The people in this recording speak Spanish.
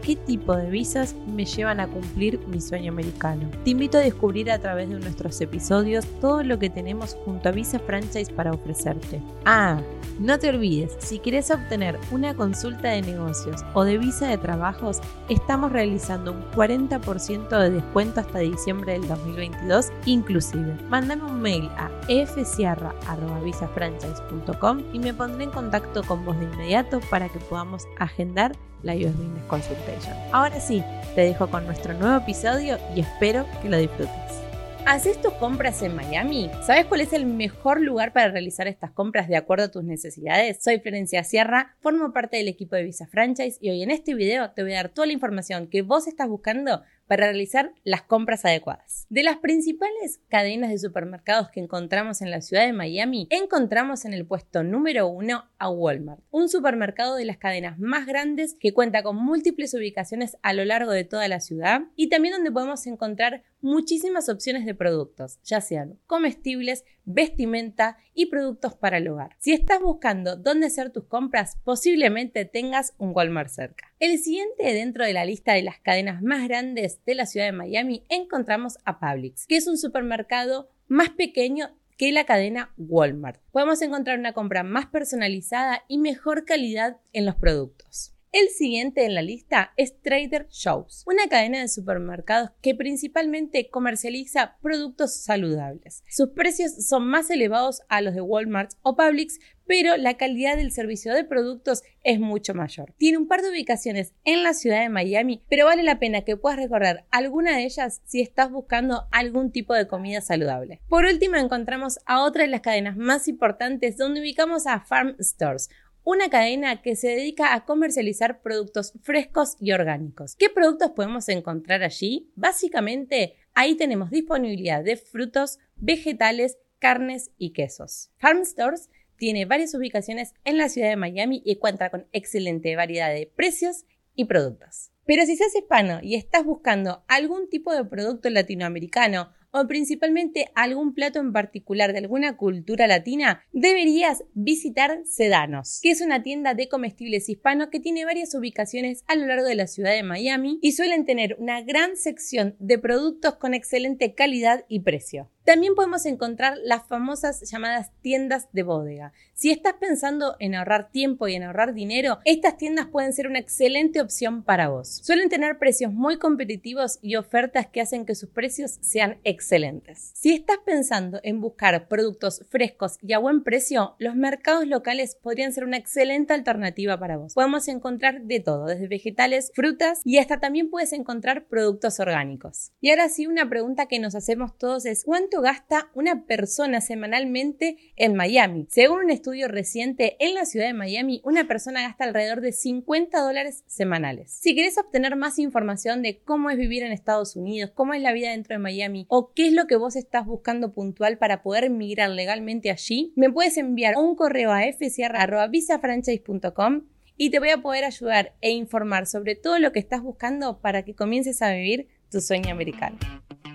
qué tipo de visas me llevan a cumplir mi sueño americano. Te invito a descubrir a través de nuestros episodios todo lo que tenemos junto a Visa Franchise para ofrecerte. Ah, no te olvides, si quieres obtener una consulta de negocios o de visa de trabajos, estamos realizando un 40% de descuento hasta diciembre del 2022 inclusive. Mándame un mail a fsierra.visafranchise.com y me pondré en contacto con vos de inmediato para que podamos agendar la US Business Consultation. Ahora sí, te dejo con nuestro nuevo episodio y espero que lo disfrutes. ¿Haces tus compras en Miami? ¿Sabes cuál es el mejor lugar para realizar estas compras de acuerdo a tus necesidades? Soy Florencia Sierra, formo parte del equipo de Visa Franchise y hoy en este video te voy a dar toda la información que vos estás buscando para realizar las compras adecuadas. De las principales cadenas de supermercados que encontramos en la ciudad de Miami, encontramos en el puesto número uno a Walmart, un supermercado de las cadenas más grandes que cuenta con múltiples ubicaciones a lo largo de toda la ciudad y también donde podemos encontrar muchísimas opciones de productos, ya sean comestibles, vestimenta y productos para el hogar. Si estás buscando dónde hacer tus compras, posiblemente tengas un Walmart cerca. El siguiente dentro de la lista de las cadenas más grandes de la ciudad de Miami encontramos a Publix, que es un supermercado más pequeño que la cadena Walmart. Podemos encontrar una compra más personalizada y mejor calidad en los productos. El siguiente en la lista es Trader Joe's, una cadena de supermercados que principalmente comercializa productos saludables. Sus precios son más elevados a los de Walmart o Publix, pero la calidad del servicio de productos es mucho mayor. Tiene un par de ubicaciones en la ciudad de Miami, pero vale la pena que puedas recorrer alguna de ellas si estás buscando algún tipo de comida saludable. Por último, encontramos a otra de las cadenas más importantes donde ubicamos a Farm Stores, una cadena que se dedica a comercializar productos frescos y orgánicos. ¿Qué productos podemos encontrar allí? Básicamente, ahí tenemos disponibilidad de frutos, vegetales, carnes y quesos. Farm Stores tiene varias ubicaciones en la ciudad de Miami y cuenta con excelente variedad de precios y productos. Pero si seas hispano y estás buscando algún tipo de producto latinoamericano o principalmente algún plato en particular de alguna cultura latina, deberías visitar Sedanos, que es una tienda de comestibles hispanos que tiene varias ubicaciones a lo largo de la ciudad de Miami y suelen tener una gran sección de productos con excelente calidad y precio. También podemos encontrar las famosas llamadas tiendas de bodega. Si estás pensando en ahorrar tiempo y en ahorrar dinero, estas tiendas pueden ser una excelente opción para vos. Suelen tener precios muy competitivos y ofertas que hacen que sus precios sean excelentes. Si estás pensando en buscar productos frescos y a buen precio, los mercados locales podrían ser una excelente alternativa para vos. Podemos encontrar de todo, desde vegetales, frutas y hasta también puedes encontrar productos orgánicos. Y ahora sí, una pregunta que nos hacemos todos es ¿cuánto gasta una persona semanalmente en Miami. Según un estudio reciente, en la ciudad de Miami, una persona gasta alrededor de 50 dólares semanales. Si quieres obtener más información de cómo es vivir en Estados Unidos, cómo es la vida dentro de Miami o qué es lo que vos estás buscando puntual para poder migrar legalmente allí, me puedes enviar un correo a fsr.visafranchise.com y te voy a poder ayudar e informar sobre todo lo que estás buscando para que comiences a vivir tu sueño americano.